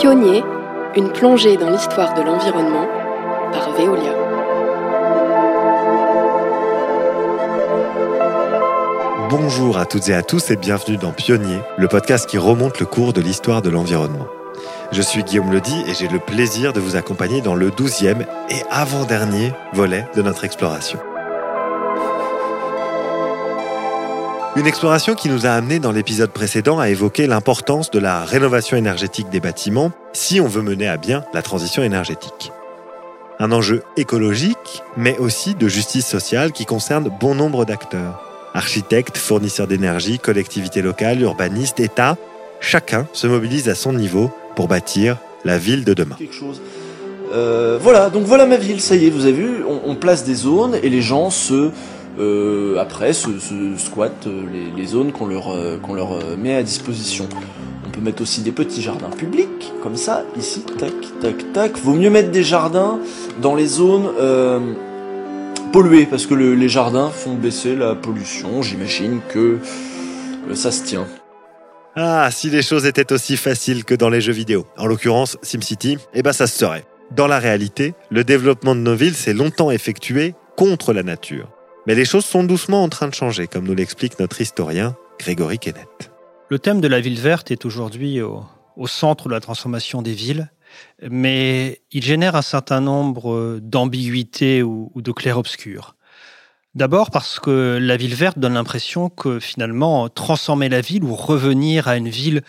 Pionnier, une plongée dans l'histoire de l'environnement par Veolia. Bonjour à toutes et à tous et bienvenue dans Pionnier, le podcast qui remonte le cours de l'histoire de l'environnement. Je suis Guillaume Ledy et j'ai le plaisir de vous accompagner dans le douzième et avant-dernier volet de notre exploration. Une exploration qui nous a amené dans l'épisode précédent à évoquer l'importance de la rénovation énergétique des bâtiments si on veut mener à bien la transition énergétique. Un enjeu écologique, mais aussi de justice sociale qui concerne bon nombre d'acteurs. Architectes, fournisseurs d'énergie, collectivités locales, urbanistes, États, chacun se mobilise à son niveau pour bâtir la ville de demain. Euh, voilà, donc voilà ma ville, ça y est, vous avez vu, on, on place des zones et les gens se euh, après se, squattent euh, les, zones qu'on leur, euh, qu'on leur met à disposition. On peut mettre aussi des petits jardins publics, comme ça, ici, tac, tac, tac. Vaut mieux mettre des jardins dans les zones polluées, parce que les jardins font baisser la pollution. J'imagine que ça se tient. Ah, si les choses étaient aussi faciles que dans les jeux vidéo, en l'occurrence SimCity, eh ben ça se serait. Dans la réalité, le développement de nos villes s'est longtemps effectué contre la nature. Mais les choses sont doucement en train de changer, comme nous l'explique notre historien Grégory Kennett. Le thème de la ville verte est aujourd'hui au, centre de la transformation des villes, mais il génère un certain nombre d'ambiguïtés ou, ou de clairs-obscurs. D'abord parce que la ville verte donne l'impression que finalement transformer la ville ou revenir à une ville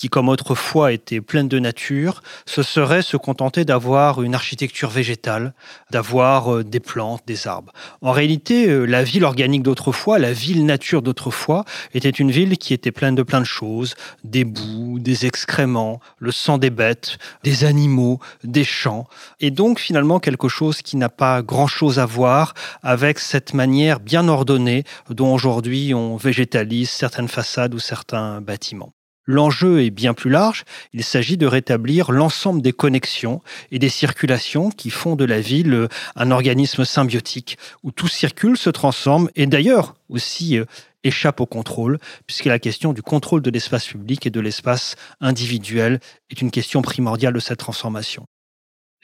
qui comme autrefois était pleine de nature, ce serait se contenter d'avoir une architecture végétale, d'avoir euh, des plantes, des arbres. En réalité, euh, la ville organique d'autrefois, la ville nature d'autrefois, était une ville qui était pleine de plein de choses, des boues, des excréments, le sang des bêtes, des animaux, des champs, et donc finalement quelque chose qui n'a pas grand-chose à voir avec cette manière bien ordonnée dont aujourd'hui on végétalise certaines façades ou certains bâtiments. L'enjeu est bien plus large. Il s'agit de rétablir l'ensemble des connexions et des circulations qui font de la ville euh, un organisme symbiotique où tout circule, se transforme et d'ailleurs aussi euh, échappe au contrôle, puisque la question du contrôle de l'espace public et de l'espace individuel est une question primordiale de cette transformation.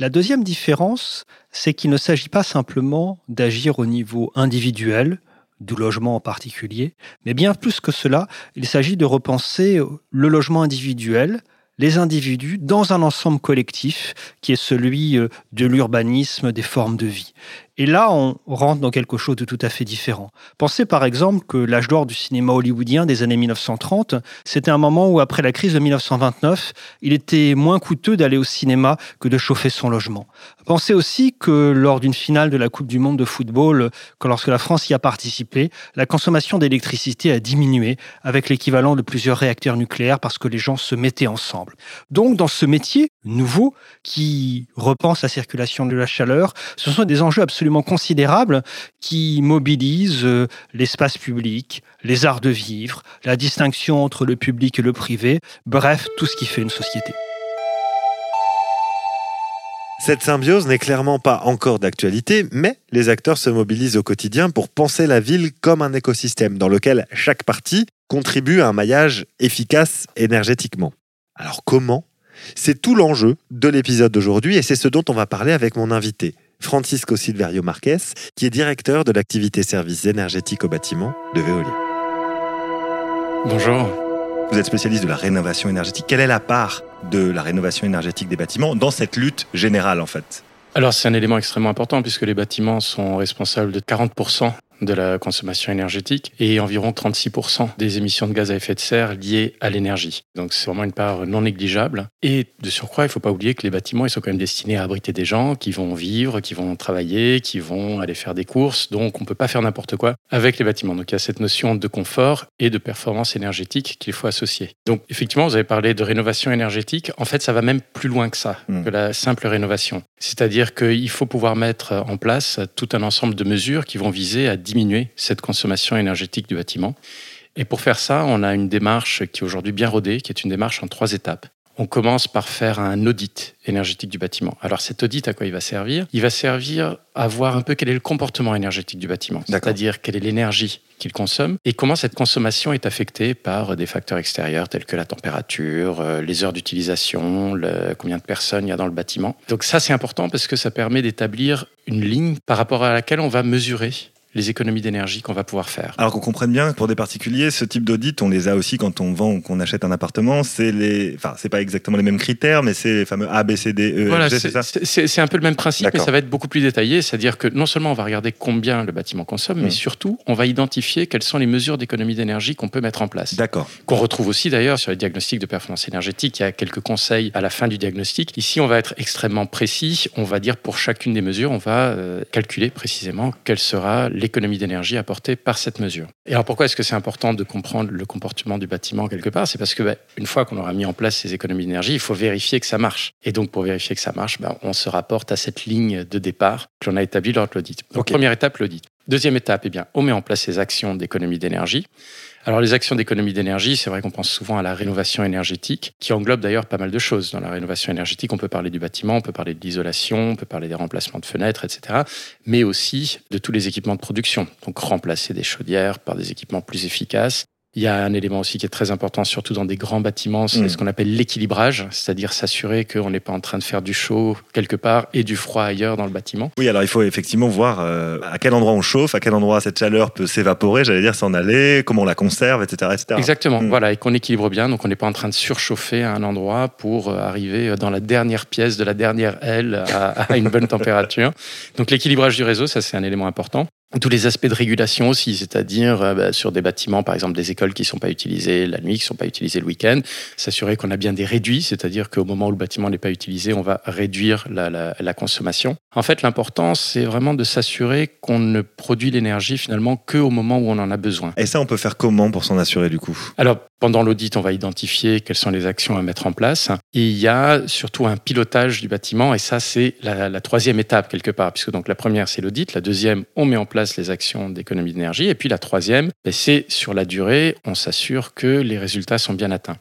La deuxième différence, c'est qu'il ne s'agit pas simplement d'agir au niveau individuel, du logement en particulier. Mais bien plus que cela, il s'agit de repenser le logement individuel, les individus dans un ensemble collectif qui est celui euh, de l'urbanisme, des formes de vie. Et là, on rentre dans quelque chose de tout à fait différent. Pensez par exemple que l'âge d'or du cinéma hollywoodien des années 1930, c'était un moment où, après la crise de 1929, il était moins coûteux d'aller au cinéma que de chauffer son logement. Pensez aussi que lors d'une finale de la Coupe du Monde de football, que lorsque la France y a participé, la consommation d'électricité a diminué avec l'équivalent de plusieurs réacteurs nucléaires parce que les gens se mettaient ensemble. Donc, dans ce métier nouveau qui repense la circulation de la chaleur, ce sont des enjeux absolument considérable qui mobilise euh, l'espace public, les arts de vivre, la distinction entre le public et le privé, bref, tout ce qui fait une société. Cette symbiose n'est clairement pas encore d'actualité, mais les acteurs se mobilisent au quotidien pour penser la ville comme un écosystème dans lequel chaque partie contribue à un maillage efficace énergétiquement. Alors comment? C'est tout l'enjeu de l'épisode d'aujourd'hui et c'est ce dont on va parler avec mon invité, Francisco Silverio Marquez, qui est directeur de l'activité services énergétiques au bâtiment de Veolia. Bonjour. Vous êtes spécialiste de la rénovation énergétique. Quelle est la part de la rénovation énergétique des bâtiments dans cette lutte générale en fait? Alors c'est un élément extrêmement important puisque les bâtiments sont responsables de 40% de la consommation énergétique et environ 36% des émissions de gaz à effet de serre liées à l'énergie. Donc c'est vraiment une part non négligeable. Et de surcroît, il ne faut pas oublier que les bâtiments, ils sont quand même destinés à abriter des gens qui vont vivre, qui vont travailler, qui vont aller faire des courses. Donc on ne peut pas faire n'importe quoi avec les bâtiments. Donc il y a cette notion de confort et de performance énergétique qu'il faut associer. Donc effectivement, vous avez parlé de rénovation énergétique. En fait, ça va même plus loin que ça, hmm. que la simple rénovation. C'est-à-dire qu'il faut pouvoir mettre en place tout un ensemble de mesures qui vont viser à diminuer cette consommation énergétique du bâtiment. Et pour faire ça, on a une démarche qui est aujourd'hui bien rodée, qui est une démarche en trois étapes. on commence par faire un audit énergétique du bâtiment. Alors cet audit, à quoi il va servir? Il va servir à voir un peu quel est le comportement énergétique du bâtiment, c'est-à-dire quelle est l'énergie qu'il consomme et comment cette consommation est affectée par des facteurs extérieurs tels que la température, euh, les heures d'utilisation, combien de personnes il y a dans le bâtiment. Donc ça c'est important parce que ça permet d'établir une ligne par rapport à laquelle on va mesurer les économies d'énergie qu'on va pouvoir faire. Alors qu'on comprenne bien, pour des particuliers, ce type d'audit, on les a aussi quand on vend ou qu'on achète un appartement. C'est les, enfin, c'est pas exactement les mêmes critères, mais c'est les fameux A, B, C, D, E, voilà, c'est ça? C'est un peu le même principe, mais ça va être beaucoup plus détaillé. C'est-à-dire que non seulement on va regarder combien le bâtiment consomme, mais mmh. surtout, on va identifier quelles sont les mesures d'économie d'énergie qu'on peut mettre en place. D'accord. Qu'on retrouve aussi d'ailleurs sur les diagnostics de performance énergétique. Il y a quelques conseils à la fin du diagnostic. Ici, on va être extrêmement précis. On va dire pour chacune des mesures, on va euh, calculer précisément quelle sera l'économie d'énergie à par cette mesure. Et alors pourquoi est-ce que c'est important de comprendre le comportement du bâtiment quelque part? C'est parce que ben, une fois qu'on aura mis en place ces économies d'énergie, il faut vérifier que ça marche. Et donc pour vérifier que ça marche, ben, on se rapporte à cette ligne de départ que l'on a établie lors de l'audit. Donc première étape, l'audit. Deuxième étape, eh bien, on met en place ces actions d'économie d'énergie. Alors les actions d'économie d'énergie, c'est vrai qu'on pense souvent à la rénovation énergétique, qui englobe d'ailleurs pas mal de choses. Dans la rénovation énergétique, on peut parler du bâtiment, on peut parler de l'isolation, on peut parler des remplacements de fenêtres, etc. Mais aussi de tous les équipements de production. Donc remplacer des chaudières par des équipements plus efficaces, il y a un élément aussi qui est très important, surtout dans des grands bâtiments, c'est mm. ce qu'on appelle l'équilibrage, c'est-à-dire s'assurer qu'on n'est pas en train de faire du chaud quelque part et du froid ailleurs dans le bâtiment. Oui, alors il faut effectivement voir euh, à quel endroit on chauffe, à quel endroit cette chaleur peut s'évaporer, j'allais dire s'en aller, comment on la conserve, etc. etc. Exactement, mm. voilà, et qu'on équilibre bien, donc on n'est pas en train de surchauffer à un endroit pour euh, arriver dans la dernière pièce de la dernière aile à une bonne température. Donc l'équilibrage du réseau, ça c'est un élément important tous les aspects de régulation aussi, c'est-à-dire euh, bah, sur des bâtiments, par exemple des écoles qui ne sont pas utilisées la nuit, qui ne sont pas utilisées le week-end, s'assurer qu'on a bien des réduits, c'est-à-dire qu'au moment où le bâtiment n'est pas utilisé, on va réduire la, la consommation. En fait, l'important, c'est vraiment de s'assurer qu'on ne produit l'énergie finalement qu'au moment où on en a besoin. Et ça, on peut faire comment pour s'en assurer du coup? Alors, pendant l'audit, on va identifier quelles sont les actions à mettre en place. Et il y a surtout un pilotage du bâtiment, et ça, c'est la, la troisième étape quelque part, puisque donc la première, c'est l'audit, la deuxième, on met en place les actions d'économie d'énergie. Et puis la troisième, ben, c'est sur la durée, on s'assure que les résultats sont bien atteints.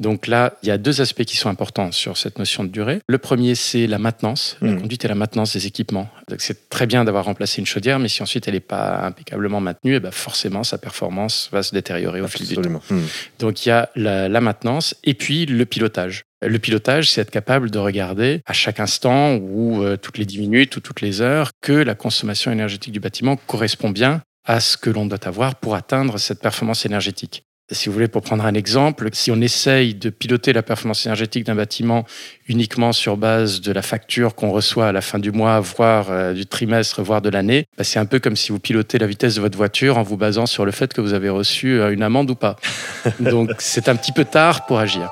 Donc là, il y a deux aspects qui sont importants sur cette notion de durée. Le premier, c'est la maintenance, la mmh. conduite et la maintenance des équipements. C'est très bien d'avoir remplacé une chaudière, mais si ensuite elle n'est pas impeccablement maintenue, et eh ben forcément sa performance va se détériorer au fil du temps. Mmh. Donc il y a la, la maintenance et puis le pilotage. Le pilotage, c'est être capable de regarder à chaque instant ou euh, toutes les 10 minutes ou toutes les heures que la consommation énergétique du bâtiment correspond bien à ce que l'on doit avoir pour atteindre cette performance énergétique. Si vous voulez, pour prendre un exemple, si on essaye de piloter la performance énergétique d'un bâtiment uniquement sur base de la facture qu'on reçoit à la fin du mois, voire euh, du trimestre, voire de l'année, bah, c'est un peu comme si vous pilotez la vitesse de votre voiture en vous basant sur le fait que vous avez reçu euh, une amende ou pas. Donc c'est un petit peu tard pour agir.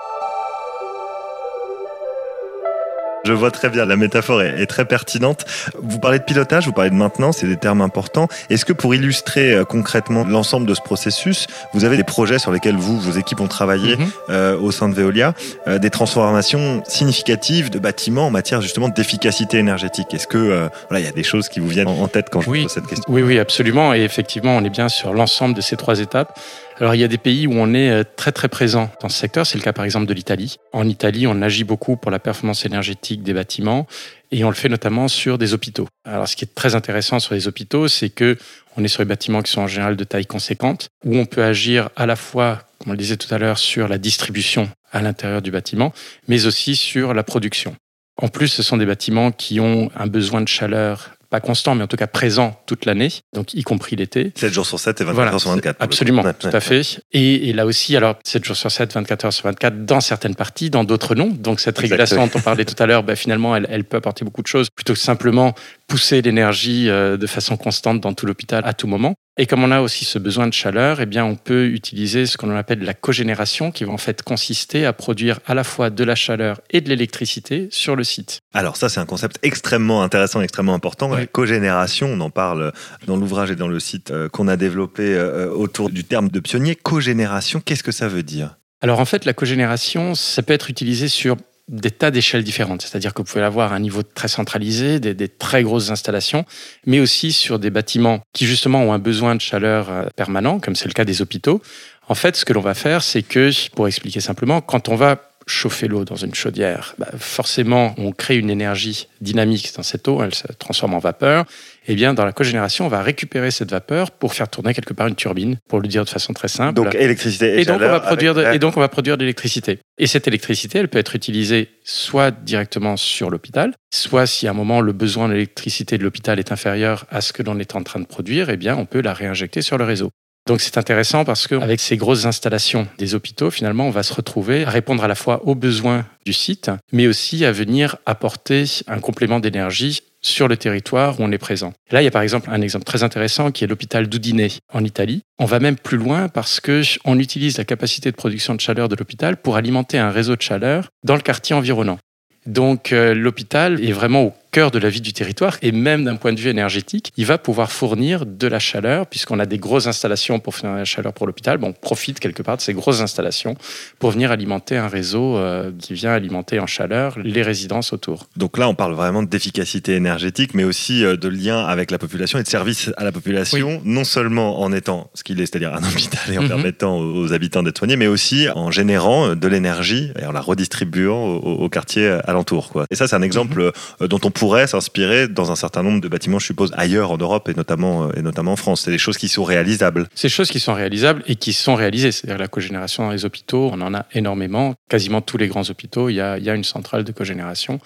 Je vois très bien, la métaphore est, très pertinente. Vous parlez de pilotage, vous parlez de maintenance, c'est des termes importants. Est-ce que pour illustrer euh, concrètement l'ensemble de ce processus, vous avez des projets sur lesquels vous, vos équipes ont travaillé mhm. euh, au sein de Veolia, euh, des transformations significatives de bâtiments en matière justement d'efficacité énergétique? Est-ce que voilà, il y a des choses qui vous viennent en tête quand je vous pose cette question? Oui, oui, absolument. Et effectivement, on est bien sur l'ensemble de ces trois étapes. Alors il y a des pays où on est euh, très très présent dans ce secteur, c'est le cas par exemple de l'Italie. En Italie, on agit beaucoup pour la performance énergétique des bâtiments et on le fait notamment sur des hôpitaux. Alors ce qui est très intéressant sur les hôpitaux, c'est que on est sur des bâtiments qui sont en général de taille conséquente, où on peut agir à la fois, comme on le disait tout à l'heure, sur la distribution à l'intérieur du bâtiment, mais aussi sur la production. En plus, ce sont des bâtiments qui ont un besoin de chaleur pas constant, mais en tout cas présent toute l'année, donc y compris l'été. 7 jours sur 7 et 24 heures sur 24. Absolument, tout à fait. Et, là aussi, alors 7 jours sur 7, 24 heures sur 24, dans certaines parties, dans d'autres non. Donc cette régulation dont on parlait tout à l'heure, bah, finalement, elle, elle, peut apporter beaucoup de choses, plutôt que simplement pousser l'énergie euh, de façon constante dans tout l'hôpital à tout moment. Et comme on a aussi ce besoin de chaleur, eh bien, on peut utiliser ce qu'on appelle la cogénération, qui va en fait consister à produire à la fois de la chaleur et de l'électricité sur le site. Alors ça, c'est un concept extrêmement intéressant, extrêmement important. La cogénération, on en parle dans l'ouvrage et dans le site euh, qu'on a développé euh, autour du terme de pionnier. Cogénération, qu'est-ce que ça veut dire? Alors en fait, la cogénération, ça peut être utilisé sur des tas d'échelles différentes. C'est-à-dire que vous pouvez avoir un niveau très centralisé, des, très grosses installations, mais aussi sur des bâtiments qui justement ont un besoin de chaleur euh, permanent, comme c'est le cas des hôpitaux. En fait, ce que l'on va faire, c'est que, pour expliquer simplement, quand on va chauffer l'eau dans une chaudière, bah, forcément, on crée une énergie dynamique dans cette eau, elle se transforme en vapeur. Eh bien, dans la cogénération, on va récupérer cette vapeur pour faire tourner quelque part une turbine, pour le dire de façon très simple. Donc électricité et, et donc, on va produire de- et donc on va produire de l'électricité. Et cette électricité, elle peut être utilisée soit directement sur l'hôpital, soit si à un moment le besoin d'électricité de l'hôpital est inférieur à ce que l'on est en train de produire, eh bien on peut la réinjecter sur le réseau. Donc c'est intéressant parce qu'avec ces grosses installations des hôpitaux, finalement, on va se retrouver à répondre à la fois aux besoins du site, mais aussi à venir apporter un complément d'énergie sur le territoire où on est présent. Là, il y a par exemple un exemple très intéressant qui est l'hôpital d'Udine en Italie. On va même plus loin parce que on utilise la capacité de production de chaleur de l'hôpital pour alimenter un réseau de chaleur dans le quartier environnant. Donc euh, l'hôpital est vraiment au cœur de la vie du territoire et même d'un point de vue énergétique, il va pouvoir fournir de la chaleur puisqu'on a des grosses installations pour fournir la chaleur pour l'hôpital. Bon, on profite quelque part de ces grosses installations pour venir alimenter un réseau euh, qui vient alimenter en chaleur les résidences autour. Donc là, on parle vraiment d'efficacité énergétique, mais aussi euh, de lien avec la population et de service à la population, non seulement en étant ce qu'il est, c'est-à-dire un hôpital et en Mhm. permettant aux aux habitants d'être soignés, mais aussi en générant euh, de l'énergie et en la redistribuant au, au- au quartier alentour. Quoi. Et ça, c'est un exemple euh, dont on pourrait s'inspirer dans un certain nombre de bâtiments, je suppose, ailleurs en Europe et notamment, euh, et notamment en France. C'est des choses qui sont réalisables. Ces choses qui sont réalisables et qui sont réalisées, c'est-à-dire la cogénération dans les hôpitaux, on en a énormément. Quasiment tous les grands hôpitaux, il y a, il y a une centrale de cogénération.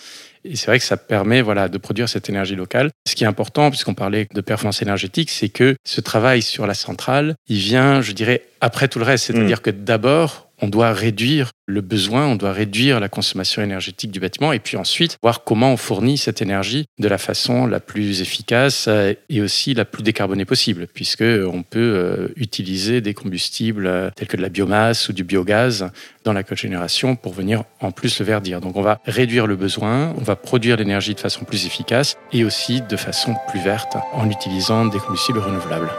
Et c'est vrai que ça permet voilà, de produire cette énergie locale. Ce qui est important, puisqu'on parlait de performance énergétique, c'est que ce travail sur la centrale, il vient, je dirais, après tout le reste. C'est-à-dire que d'abord, on doit réduire le besoin, on doit réduire la consommation énergétique du bâtiment et puis ensuite voir comment on fournit cette énergie de la façon la plus efficace euh, et aussi la plus décarbonée possible, puisque on peut euh, utiliser des combustibles euh, tels que de la biomasse ou du biogaz dans la cogénération pour venir en plus le verdir. Donc on va réduire le besoin, on va produire l'énergie de façon plus efficace et aussi de façon plus verte en utilisant des combustibles renouvelables.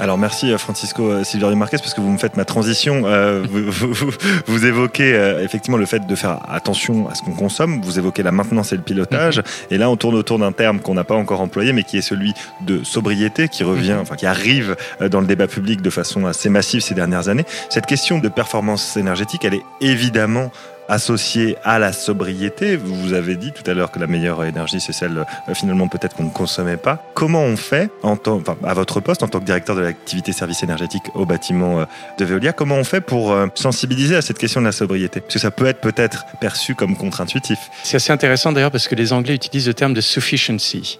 Alors merci euh, Francisco euh, Silverio Marquez parce que vous me faites ma transition. Euh, vous, vous- vous- vous évoquez euh, effectivement le fait de faire attention à ce qu'on consomme. Vous évoquez la maintenance et le pilotage. Et là, on tourne autour d'un terme qu'on n'a pas encore employé, mais qui est celui de sobriété, qui revient, enfin qui arrive dans le débat public de façon assez massive ces dernières années. Cette question de performance énergétique, elle est évidemment associée à la sobriété. Vous avez dit tout à l'heure que la meilleure énergie, c'est celle euh, finalement peut-être qu'on ne consommait pas. Comment on fait, en à votre poste, en tant que directeur de l'activité service énergétique au bâtiment euh, de Veolia, comment on fait pour euh, sensibiliser à cette question de la sobriété? Parce que ça peut être peut-être perçu comme contre-intuitif. C'est assez intéressant d'ailleurs parce que les Anglais utilisent le terme de sufficiency.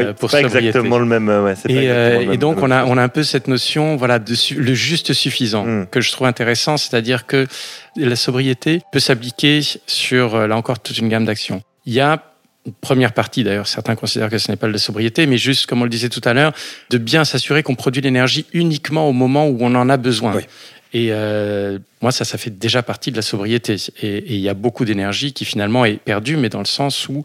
Euh, pour pas sobriété. exactement le même. euh, ouais, pas Et, exactement euh, le et même- donc, le on a, on a un peu cette notion, voilà, de su- le juste suffisant Mm. que je trouve intéressant, c'est-à-dire que la sobriété peut s'appliquer sur, là encore, toute une gamme d'actions. Il y a une première partie, d'ailleurs, certains considèrent que ce n'est pas de la sobriété, mais juste, comme on le disait tout à l'heure, de bien s'assurer qu'on produit l'énergie uniquement au moment où on en a besoin. Oui. Et euh, moi, ça, ça fait déjà partie de la sobriété. Et et il y a beaucoup d'énergie qui finalement est perdue, mais dans le sens où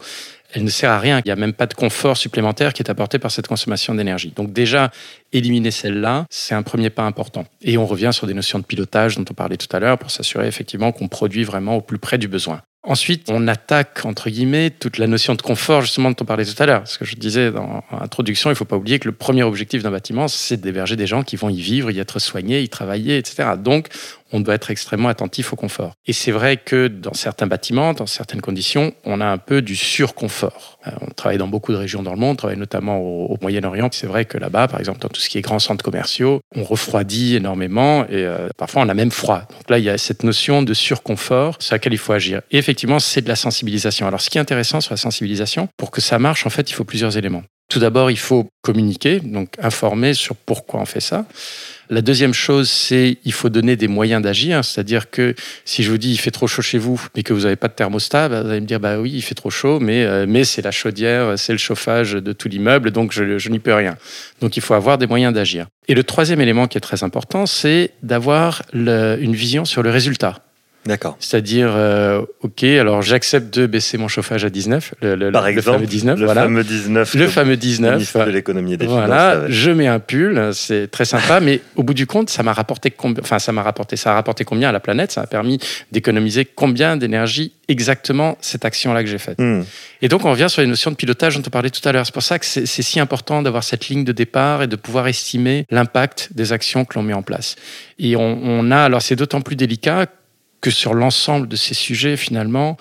elle ne sert à rien. Il n'y a même pas de confort supplémentaire qui est apporté par cette consommation d'énergie. Donc déjà, éliminer celle-là, c'est un premier pas important. Et on revient sur des notions de pilotage dont on parlait tout à l'heure pour s'assurer effectivement qu'on produit vraiment au plus près du besoin. Ensuite, on attaque, entre guillemets, toute la notion de confort, justement, dont on parlait tout à l'heure. Ce que je disais dans l'introduction, il ne faut pas oublier que le premier objectif d'un bâtiment, c'est d'héberger des gens qui vont y vivre, y être soignés, y travailler, etc. Donc, on doit être extrêmement attentif au confort. Et c'est vrai que dans certains bâtiments, dans certaines conditions, on a un peu du surconfort. Euh, On travaille dans beaucoup de régions dans le monde, on travaille notamment au, Moyen-Orient. C'est vrai que là-bas, par exemple, dans tout ce qui est grands centres commerciaux, on refroidit énormément et euh, parfois on a même froid. Donc là, il y a cette notion de surconfort sur laquelle il faut agir. Et effectivement, c'est de la sensibilisation. Alors, ce qui est intéressant sur la sensibilisation, pour que ça marche, en fait, il faut plusieurs éléments. Tout d'abord, il faut communiquer, donc informer sur pourquoi on fait ça. La deuxième chose, c'est il faut donner des moyens d'agir. C'est-à-dire que si je vous dis il fait trop chaud chez vous, mais que vous n'avez pas de thermostat, bah, vous allez me dire bah oui, il fait trop chaud, mais, euh, mais c'est la chaudière, c'est le chauffage de tout l'immeuble, donc je, je n'y peux rien. Donc il faut avoir des moyens d'agir. Et le troisième élément qui est très important, c'est d'avoir une vision sur le résultat. D'accord. C'est-à-dire, euh, ok, alors j'accepte de baisser mon chauffage à 19, le, le- Par le exemple, fameux 19, le voilà. fameux 19. le fameux le 19. ministre de l'économie et des Voilà, je mets un pull, c'est très sympa, mais au bout du compte, ça m'a rapporté combien Enfin, ça m'a rapporté, ça a rapporté combien à la planète? Ça a permis d'économiser combien d'énergie exactement cette action-là que j'ai faite? Hmm. Et donc, on revient sur les notions de pilotage dont on parlait tout à l'heure. C'est pour ça que c'est c'est si important d'avoir cette ligne de départ et de pouvoir estimer l'impact des actions que l'on met en place. Et on, on a, alors c'est d'autant plus délicat que sur l'ensemble de ces sujets, finalement,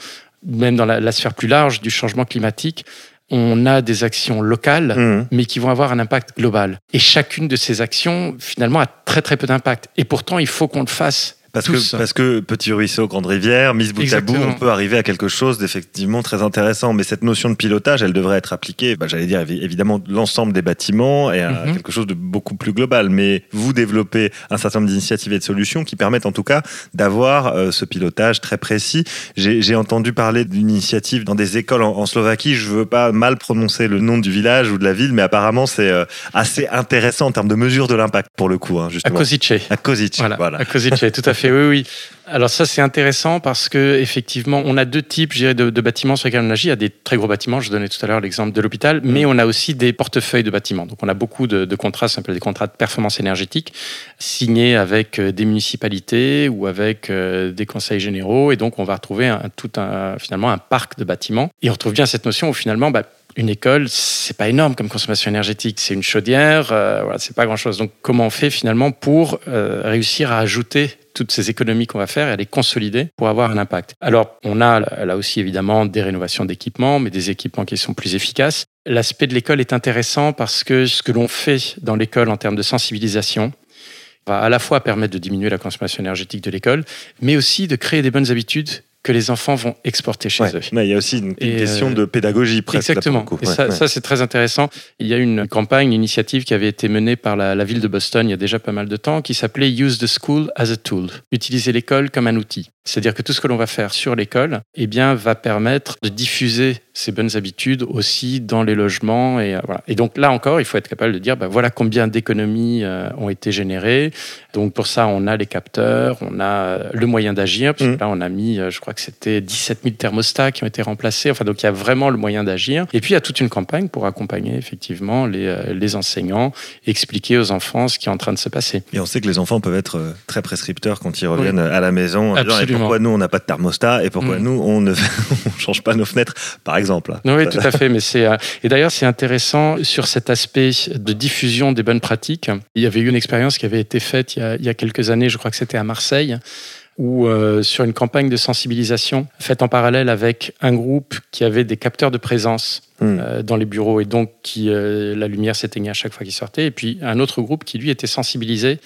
même dans la, la sphère plus large du changement climatique, on a des actions locales Hmm. mais qui vont avoir un impact global. Et chacune de ces actions, finalement, a très très peu d'impact. Et pourtant, il faut qu'on le fasse. Parce tous. que, parce que petit ruisseau, grande rivière, mise bout à bout, on peut arriver à quelque chose d'effectivement très intéressant. Mais cette notion de pilotage, elle devrait être appliquée, bah, j'allais dire évi- évidemment, l'ensemble des bâtiments et à Mhm. quelque chose de beaucoup plus global. Mais vous développez un certain nombre d'initiatives et de solutions qui permettent en tout cas d'avoir euh, ce pilotage très précis. J'ai entendu parler d'une initiative dans des écoles en, en Slovaquie. Je veux pas mal prononcer le nom du village ou de la ville, mais apparemment c'est euh, assez intéressant en termes de mesure de l'impact pour le coup, hein, À justement. Kozice. À Kozic, Voilà, voilà. à Kozice, tout à fait, oui, oui. Alors ça, c'est intéressant parce que effectivement, on a deux types, je dirais, de, de bâtiments sur lesquels on agit. Il y a des très gros bâtiments, je donnais tout à l'heure l'exemple de l'hôpital, mais on a aussi des portefeuilles de bâtiments. Donc on a beaucoup de, de contrats, s'appelle des contrats de performance énergétique, signés avec euh, des municipalités ou avec euh, des conseils généraux, et donc on va retrouver un, tout un, finalement un parc de bâtiments. Et on retrouve bien cette notion où finalement, bah, une école, c'est pas énorme comme consommation énergétique. C'est une chaudière, euh, voilà, c'est pas grand chose. Donc, comment on fait finalement pour euh, réussir à ajouter toutes ces économies qu'on va faire et les consolider pour avoir un impact? Alors, on a là aussi évidemment des rénovations d'équipements, mais des équipements qui sont plus efficaces. L'aspect de l'école est intéressant parce que ce que l'on fait dans l'école en termes de sensibilisation, va à la fois permettre de diminuer la consommation énergétique de l'école, mais aussi de créer des bonnes habitudes que les enfants vont exporter chez Ouais, eux. mais il y a aussi une, Et, question euh, de pédagogie presque. là, pour Exactement. le coup. Et Ouais, ça, ouais. ça, c'est très intéressant. Il y a une campagne, une initiative qui avait été menée par la, la ville de Boston il y a déjà pas mal de temps, qui s'appelait Use the School as a Tool. Utiliser l'école comme un outil. C'est-à-dire que tout ce que l'on va faire sur l'école, eh bien, va permettre de diffuser ces bonnes habitudes aussi dans les logements. Et, euh, voilà. et donc là encore, il faut être capable de dire, bah, voilà combien d'économies euh, ont été générées. Donc pour ça, on a les capteurs, on a euh, le moyen d'agir. Parce que Mm. là, on a mis, je crois que c'était 17 000 thermostats qui ont été remplacés. Enfin, donc il y a vraiment le moyen d'agir. Et puis il y a toute une campagne pour accompagner effectivement les, les enseignants, expliquer aux enfants ce qui est en train de se passer. Et on sait que les enfants peuvent être très prescripteurs quand ils reviennent à la maison. Absolument. Pourquoi nous, on n'a pas de thermostat Et pourquoi Mm. nous, on ne on change pas nos fenêtres, par exemple Oui, tout à fait. Mais c'est euh, et d'ailleurs c'est intéressant sur cet aspect de diffusion des bonnes pratiques. Il y avait eu une expérience qui avait été faite il y a, il y a quelques années, je crois que c'était à Marseille, où euh, sur une campagne de sensibilisation faite en parallèle avec un groupe qui avait des capteurs de présence Hmm. euh, dans les bureaux et donc qui euh, la lumière s'éteignait à chaque fois qu'il sortait, et puis un autre groupe qui lui était sensibilisé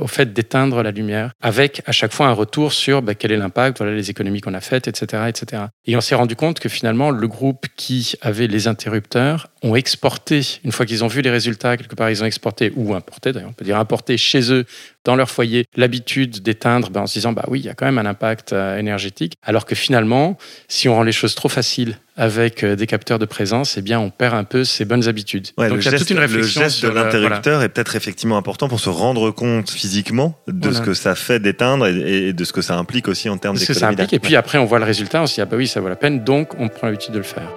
au fait d'éteindre la lumière, avec à chaque fois un retour sur bah, quel est l'impact, voilà les économies qu'on a faites, etc., etc. Et on s'est rendu compte que finalement le groupe qui avait les interrupteurs ont exporté une fois qu'ils ont vu les résultats quelque part, ils ont exporté ou importé d'ailleurs, on peut dire importé chez eux dans leur foyer l'habitude d'éteindre ben, en se disant bah oui il y a quand même un impact euh, énergétique, alors que finalement si on rend les choses trop faciles avec euh, des capteurs de présence, eh bien on perd un peu ces bonnes habitudes. Ouais, Donc le il y a geste, toute une réflexion le geste sur, de voilà. l'interrupteur est peut-être effectivement important pour se rendre compte physiquement de Voilà. ce que ça fait d'éteindre et, et de ce que ça implique aussi en termes ce que ça d'économie implique. Et puis après, on voit le résultat, on se dit, ah bah oui, ça vaut la peine, donc on prend l'habitude de le faire.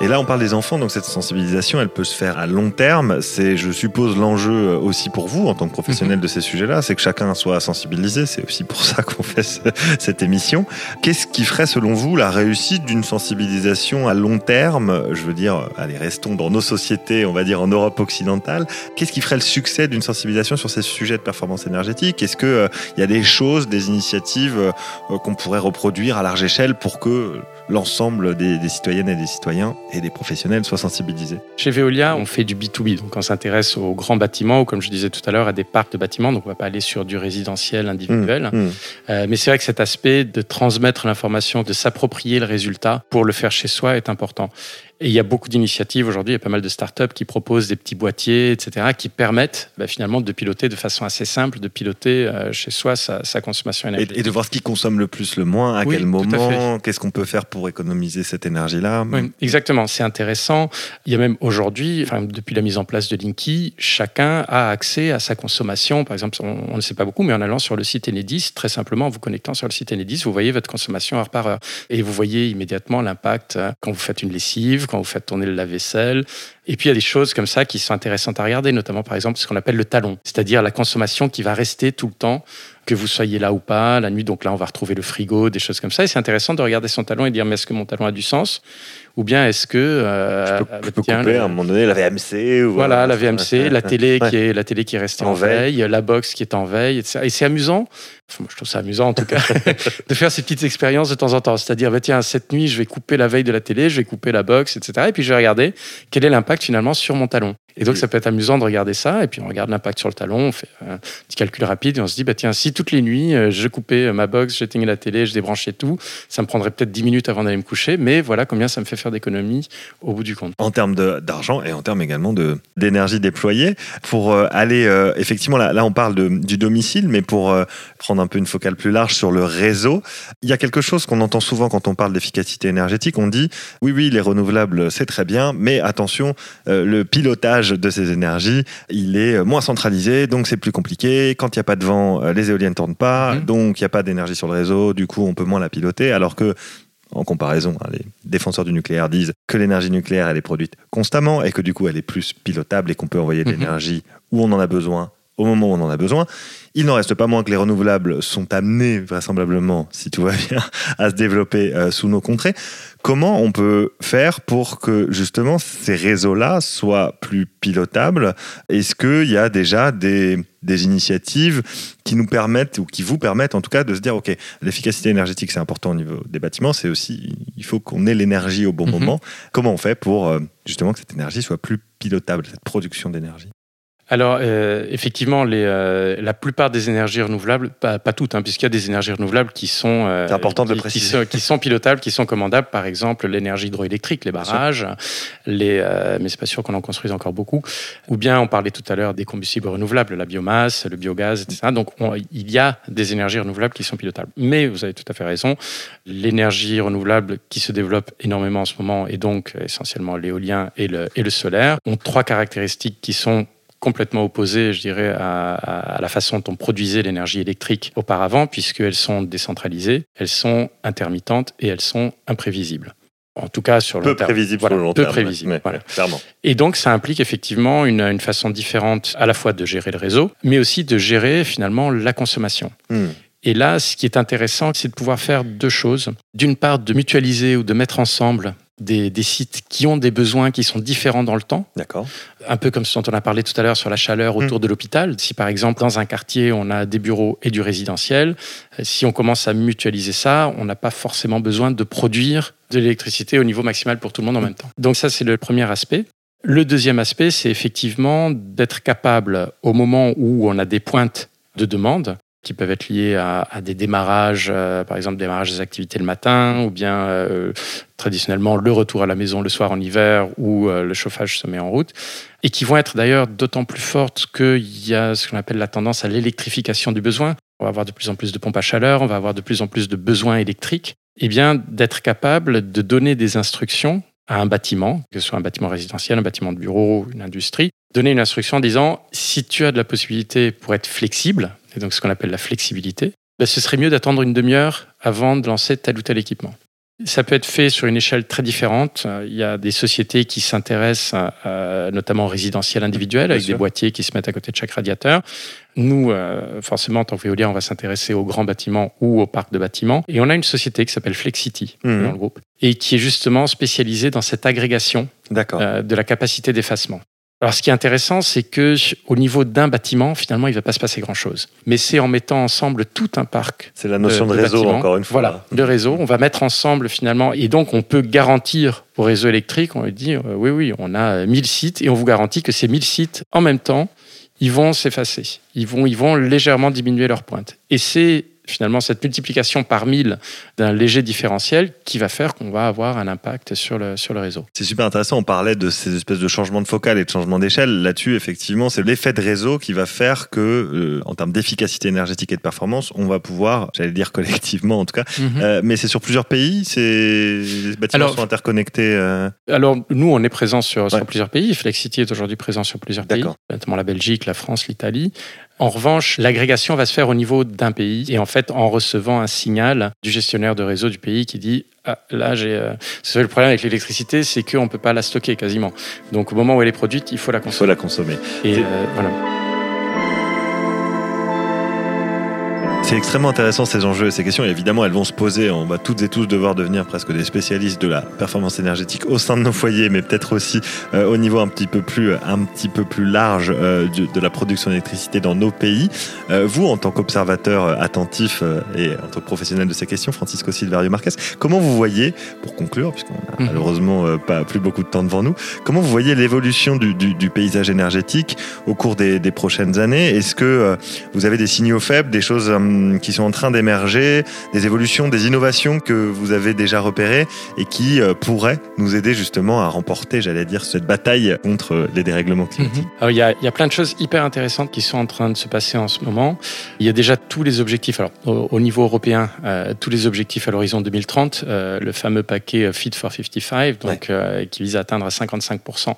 Et là, on parle des enfants, donc cette sensibilisation, elle peut se faire à long terme. C'est, je suppose, l'enjeu aussi pour vous, en tant que Mhm. professionnel de ces sujets-là, c'est que chacun soit sensibilisé. C'est aussi pour ça qu'on fait ce- cette émission. Qu'est-ce qui ferait, selon vous, la réussite d'une sensibilisation à long terme? Je veux dire, allez, restons dans nos sociétés, on va dire en Europe occidentale. Qu'est-ce qui ferait le succès d'une sensibilisation sur ces sujets de performance énergétique? Est-ce que euh, y a des choses, des initiatives euh, qu'on pourrait reproduire à large échelle pour que l'ensemble des, des citoyennes et des citoyens et des professionnels soient sensibilisés Chez Veolia, on fait du B2B, donc on s'intéresse aux grands bâtiments ou, comme je disais tout à l'heure, à des parcs de bâtiments, donc on ne va pas aller sur du résidentiel individuel. Mmh. Euh, mais c'est vrai que cet aspect de transmettre l'information, de s'approprier le résultat pour le faire chez soi est important. Et il y a beaucoup d'initiatives aujourd'hui, il y a pas mal de startups qui proposent des petits boîtiers, etc., qui permettent bah, finalement de piloter de façon assez simple, de piloter euh, chez soi sa, sa consommation énergétique. et de voir ce qui consomme le plus, le moins, à Oui, quel à moment, qu'est-ce qu'on peut faire pour économiser cette énergie-là? Oui, exactement, c'est intéressant. Il y a même aujourd'hui, enfin, depuis la mise en place de Linky, chacun a accès à sa consommation. Par exemple, on, on ne sait pas beaucoup, mais en allant sur le site Enedis, très simplement, en vous connectant sur le site Enedis, vous voyez votre consommation heure par heure. Et vous voyez immédiatement l'impact euh, quand vous faites une lessive, quand vous faites tourner le lave-vaisselle. Et puis il y a des choses comme ça qui sont intéressantes à regarder, notamment par exemple ce qu'on appelle le talon, c'est-à-dire la consommation qui va rester tout le temps, que vous soyez là ou pas, la nuit. Donc là, on va retrouver le frigo, des choses comme ça. Et c'est intéressant de regarder son talon et dire mais est-ce que mon talon a du sens? Ou bien est-ce que euh, Je peux, je peux tiens, couper à un moment donné la VMC. Ou voilà, la VMC, la télé Ouais. qui est la télé qui est restée en, En veille. veille, la box qui est en veille, etc. Et c'est amusant. Enfin, moi, je trouve ça amusant en tout cas de faire ces petites expériences de temps en temps. C'est-à-dire, bah, tiens, cette nuit, je vais couper la veille de la télé, je vais couper la box, etc. Et puis je vais regarder quel est l'impact finalement sur mon talon. Et donc, ça peut être amusant de regarder ça. Et puis, on regarde l'impact sur le talon, on fait un petit calcul rapide et on se dit, bah, tiens, si toutes les nuits, euh, je coupais euh, ma box, j'éteignais la télé, je débranchais tout, ça me prendrait peut-être 10 minutes avant d'aller me coucher. Mais voilà combien ça me fait faire d'économies au bout du compte. en termes d'argent et en termes également d'énergie déployée pour euh, aller euh, effectivement là, là on parle de- du domicile mais pour euh, prendre un peu une focale plus large sur le réseau il y a quelque chose qu'on entend souvent quand on parle d'efficacité énergétique on dit oui oui les renouvelables c'est très bien mais attention le pilotage de ces énergies il est moins centralisé donc c'est plus compliqué quand il n'y a pas de vent les éoliennes tournent pas Mhm. donc il n'y a pas d'énergie sur le réseau du coup on peut moins la piloter alors que en comparaison, hein, les défenseurs du nucléaire disent que l'énergie nucléaire, elle est produite constamment et que du coup, elle est plus pilotable et qu'on peut envoyer de Mhm. l'énergie où on en a besoin, au moment où on en a besoin. Il n'en reste pas moins que les renouvelables sont amenés, vraisemblablement, si tout va bien, à se développer euh, sous nos contrées. Comment on peut faire pour que justement ces réseaux-là soient plus pilotables? Est-ce qu'il y a déjà des, des initiatives qui nous permettent, ou qui vous permettent en tout cas, de se dire, OK, l'efficacité énergétique, c'est important au niveau des bâtiments, c'est aussi, il faut qu'on ait l'énergie au bon Mhm. moment. Comment on fait pour euh, justement que cette énergie soit plus pilotable, cette production d'énergie? Alors, euh, effectivement, les, euh, la plupart des énergies renouvelables, pas, pas toutes, hein, puisqu'il y a des énergies renouvelables qui sont, euh, de le qui préciser. sont, qui sont pilotables, qui sont commandables. Par exemple, l'énergie hydroélectrique, les barrages, les, euh, mais c'est pas sûr qu'on en construise encore beaucoup. Ou bien, on parlait tout à l'heure des combustibles renouvelables, la biomasse, le biogaz, etc. Donc, on- il y a des énergies renouvelables qui sont pilotables. Mais vous avez tout à fait raison. L'énergie renouvelable qui se développe énormément en ce moment, et donc essentiellement l'éolien et le, et le solaire, ont trois caractéristiques qui sont complètement opposées, je dirais, à, la façon dont on produisait l'énergie électrique auparavant, puisqu'elles sont décentralisées, elles sont intermittentes et elles sont imprévisibles. En tout cas, sur le Peu long terme. prévisible Voilà, sur le long peu terme. prévisible, voilà. clairement. Et donc, ça implique effectivement une, une façon différente à la fois de gérer le réseau, mais aussi de gérer finalement la consommation. Hmm. Et là, ce qui est intéressant, c'est de pouvoir faire deux choses. D'une part, de mutualiser ou de mettre ensemble des, des sites qui ont des besoins qui sont différents dans le temps, D'accord. un peu comme ce dont on a parlé tout à l'heure sur la chaleur autour de l'hôpital. Si par exemple dans un quartier on a des bureaux et du résidentiel, euh, si on commence à mutualiser ça, on n'a pas forcément besoin de produire de l'électricité au niveau maximal pour tout le monde en même temps. Donc ça c'est le premier aspect. Le deuxième aspect, c'est effectivement d'être capable, au moment où on a des pointes de demande, qui peuvent être liées à, des démarrages, euh, par exemple démarrage des activités le matin, ou bien euh, traditionnellement le retour à la maison le soir en hiver, où euh, le chauffage se met en route, et qui vont être d'ailleurs d'autant plus fortes qu'il y a ce qu'on appelle la tendance à l'électrification du besoin. On va avoir de plus en plus de pompes à chaleur, on va avoir de plus en plus de besoins électriques. Eh bien, d'être capable de donner des instructions à un bâtiment, que ce soit un bâtiment résidentiel, un bâtiment de bureau, une industrie, donner une instruction en disant si tu as de la possibilité pour être flexible, et donc ce qu'on appelle la flexibilité, ben, ce serait mieux d'attendre une demi-heure avant de lancer tel ou tel équipement. Ça peut être fait sur une échelle très différente. Il y a des sociétés qui s'intéressent à- notamment au résidentiel individuel, avec des boîtiers qui se mettent à côté de chaque radiateur. Nous, euh, forcément, en tant que on va s'intéresser aux grands bâtiments ou aux parcs de bâtiments. Et on a une société qui s'appelle Flexity Mhm. dans le groupe, et qui est justement spécialisée dans cette agrégation euh, de la capacité d'effacement. Alors, ce qui est intéressant, c'est que au niveau d'un bâtiment, finalement, il ne va pas se passer grand-chose. Mais c'est en mettant ensemble tout un parc C'est la notion de, de réseau, bâtiments. encore une fois. Voilà, de réseau. On va mettre ensemble finalement, et donc on peut garantir au réseau électrique, on va dire, euh, oui, oui, on a 1000 sites, et on vous garantit que ces 1000 sites, en même temps, ils vont s'effacer. Ils vont, ils vont légèrement diminuer leur pointe. Et c'est finalement cette multiplication par mille d'un léger différentiel qui va faire qu'on va avoir un impact sur le, sur le réseau. C'est super intéressant. On parlait de ces espèces de changements de focale et de changements d'échelle. Là-dessus, effectivement, c'est l'effet de réseau qui va faire que, euh, en termes d'efficacité énergétique et de performance, on va pouvoir, j'allais dire collectivement en tout cas, Mhm. euh, mais c'est sur plusieurs pays, les bâtiments Alors- sont interconnectés. euh, Alors, nous, on est présent sur, sur plusieurs pays. Flexity est aujourd'hui présent sur plusieurs pays, notamment la Belgique, la France, l'Italie. En revanche, l'agrégation va se faire au niveau d'un pays et en fait en recevant un signal du gestionnaire de réseau du pays qui dit ah, là j'ai euh, le problème avec l'électricité c'est qu'on ne peut pas la stocker quasiment. Donc au moment où elle est produite il faut la Il faut consommer la consommer. et euh, voilà C'est extrêmement intéressant ces enjeux et ces questions. Et évidemment, elles vont se poser. On va toutes et tous devoir devenir presque des spécialistes de la performance énergétique au sein de nos foyers, mais peut-être aussi euh, au niveau un petit peu plus, un petit peu plus large euh, de, de la production d'électricité dans nos pays. Euh, vous, en tant qu'observateur attentif et en tant que professionnel de ces questions, Francisco Silverio Marquez, comment vous voyez, pour conclure, puisqu'on n'a Mhm. malheureusement pas plus beaucoup de temps devant nous, comment vous voyez l'évolution du, du- du paysage énergétique au cours des, des prochaines années? Est-ce que vous avez des signaux faibles, des choses hum, qui sont en train d'émerger, des évolutions, des innovations que vous avez déjà repérées et qui euh, pourraient nous aider justement à remporter, j'allais dire, cette bataille contre euh, les dérèglements climatiques. Alors, il y, a, il y a plein de choses hyper intéressantes qui sont en train de se passer en ce moment. Il y a déjà tous les objectifs. Alors, au, au niveau européen, euh, tous les objectifs à l'horizon 2030, euh, le fameux paquet euh, Fit for 55, donc euh, qui vise à atteindre à 55%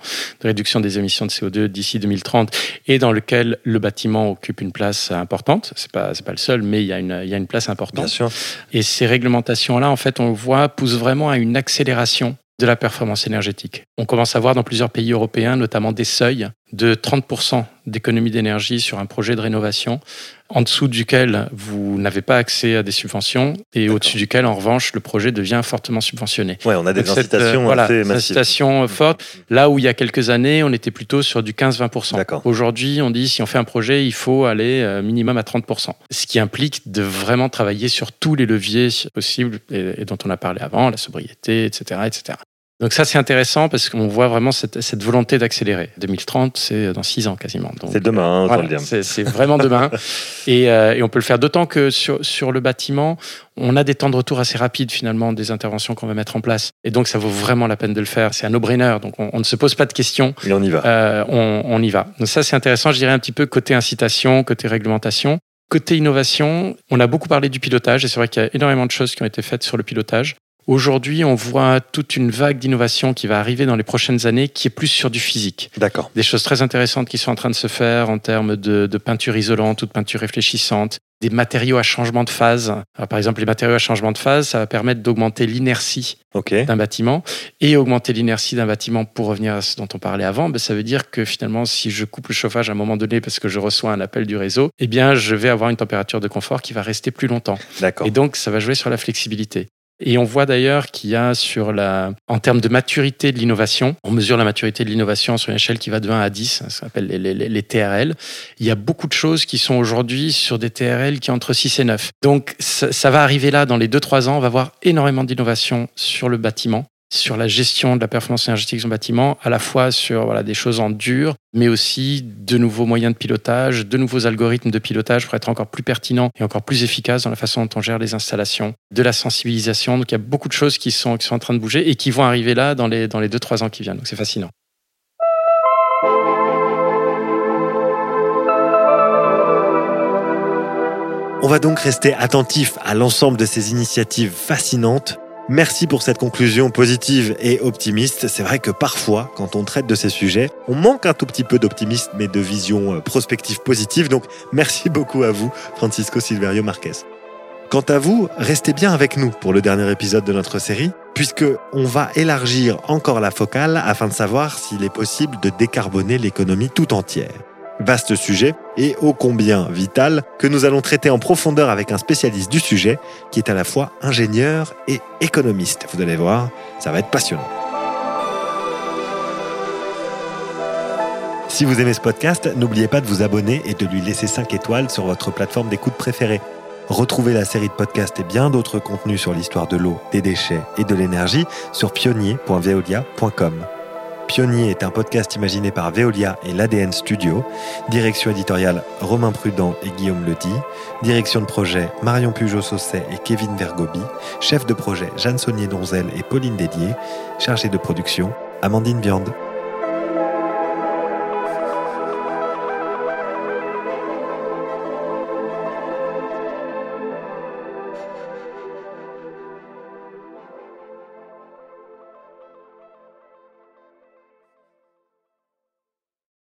de réduction des émissions de CO2 d'ici 2030, et dans lequel le bâtiment occupe une place importante. C'est pas c'est pas le seul, mais il y a une il y a une place importante. Bien sûr. Et ces réglementations-là, en fait, on le voit, poussent vraiment à une accélération de la performance énergétique. On commence à voir dans plusieurs pays européens, notamment des seuils de 30% d'économie d'énergie sur un projet de rénovation, en dessous duquel vous n'avez pas accès à des subventions, et au-dessus duquel, en revanche, le projet devient fortement subventionné. Ouais, on a des Donc, cette, incitations euh, voilà, assez cette massives. incitation, euh, forte. Là où il y a quelques années, on était plutôt sur du 15-20%. D'accord. Aujourd'hui, on dit si on fait un projet, il faut aller euh, minimum à 30%. Ce qui implique de vraiment travailler sur tous les leviers possibles et, et dont on a parlé avant, la sobriété, etc. etc. Donc ça, c'est intéressant parce qu'on voit vraiment cette, cette volonté d'accélérer. 2030, c'est dans six ans quasiment. C'est demain, hein, voilà, le dire. c'est c'est vraiment demain. et, euh, et on peut le faire d'autant que sur, sur le bâtiment, on a des temps de retour assez rapides finalement des interventions qu'on va mettre en place. Et donc ça vaut vraiment la peine de le faire. C'est un no-brainer. Donc on, on ne se pose pas de questions. Et on y va. Euh, on, on y va. Donc ça c'est intéressant. Je dirais un petit peu côté incitation, côté réglementation. Côté innovation, on a beaucoup parlé du pilotage et c'est vrai qu'il y a énormément de choses qui ont été faites sur le pilotage. Aujourd'hui, on voit toute une vague d'innovation qui va arriver dans les prochaines années qui est plus sur du physique D'accord. des choses très intéressantes qui sont en train de se faire en termes de, de peinture isolante ou de peinture réfléchissante, des matériaux à changement de phase. Alors, par exemple, les matériaux à changement de phase, ça va permettre d'augmenter l'inertie d'un bâtiment et augmenter l'inertie d'un bâtiment pour revenir à ce dont on parlait avant, ben, ça veut dire que finalement, si je coupe le chauffage à un moment donné parce que je reçois un appel du réseau, eh bien, je vais avoir une température de confort qui va rester plus longtemps. D'accord. Et donc, ça va jouer sur la flexibilité. Et on voit d'ailleurs qu'il y a sur la, en termes de maturité de l'innovation, on mesure la maturité de l'innovation sur une échelle qui va de 1 à 10, ce qu'on appelle les, TRL. Il y a beaucoup de choses qui sont aujourd'hui sur des TRL qui entre 6 et 9. Donc, ça, ça va arriver là dans les 2-3 ans. On va voir énormément d'innovation sur le bâtiment, sur la gestion de la performance énergétique de bâtiment, à la fois sur voilà, des choses en dur, mais aussi de nouveaux moyens de pilotage, de nouveaux algorithmes de pilotage pour être encore plus pertinents et encore plus efficaces dans la façon dont on gère les installations, de la sensibilisation. Donc il y a beaucoup de choses qui sont, qui sont en train de bouger et qui vont arriver là dans les, dans les 2-3 ans qui viennent. Donc c'est fascinant. On va donc rester attentif à l'ensemble de ces initiatives fascinantes. Merci pour cette conclusion positive et optimiste. C'est vrai que parfois, quand on traite de ces sujets, on manque un tout petit peu d'optimisme et de vision euh, prospective positive. Donc, merci beaucoup à vous, Francisco Silverio Marquez. Quant à vous, restez bien avec nous pour le dernier épisode de notre série, puisque on va élargir encore la focale afin de savoir s'il est possible de décarboner l'économie tout entière. Vaste sujet et ô combien vital que nous allons traiter en profondeur avec un spécialiste du sujet qui est à la fois ingénieur et économiste. Vous allez voir, ça va être passionnant. Si vous aimez ce podcast, n'oubliez pas de vous abonner et de lui laisser 5 étoiles sur votre plateforme d'écoute préférée. Retrouvez la série de podcasts et bien d'autres contenus sur l'histoire de l'eau, des déchets et de l'énergie sur pionnier.veolia.com. Pionnier est un podcast imaginé par Veolia et l'ADN Studio. Direction éditoriale Romain Prudent et Guillaume Ledy. Direction de projet Marion Pujot-Sausset et Kevin Vergobi. Chef de projet Jeanne Saunier-Donzel et Pauline Dédier. Chargée de production Amandine Viande.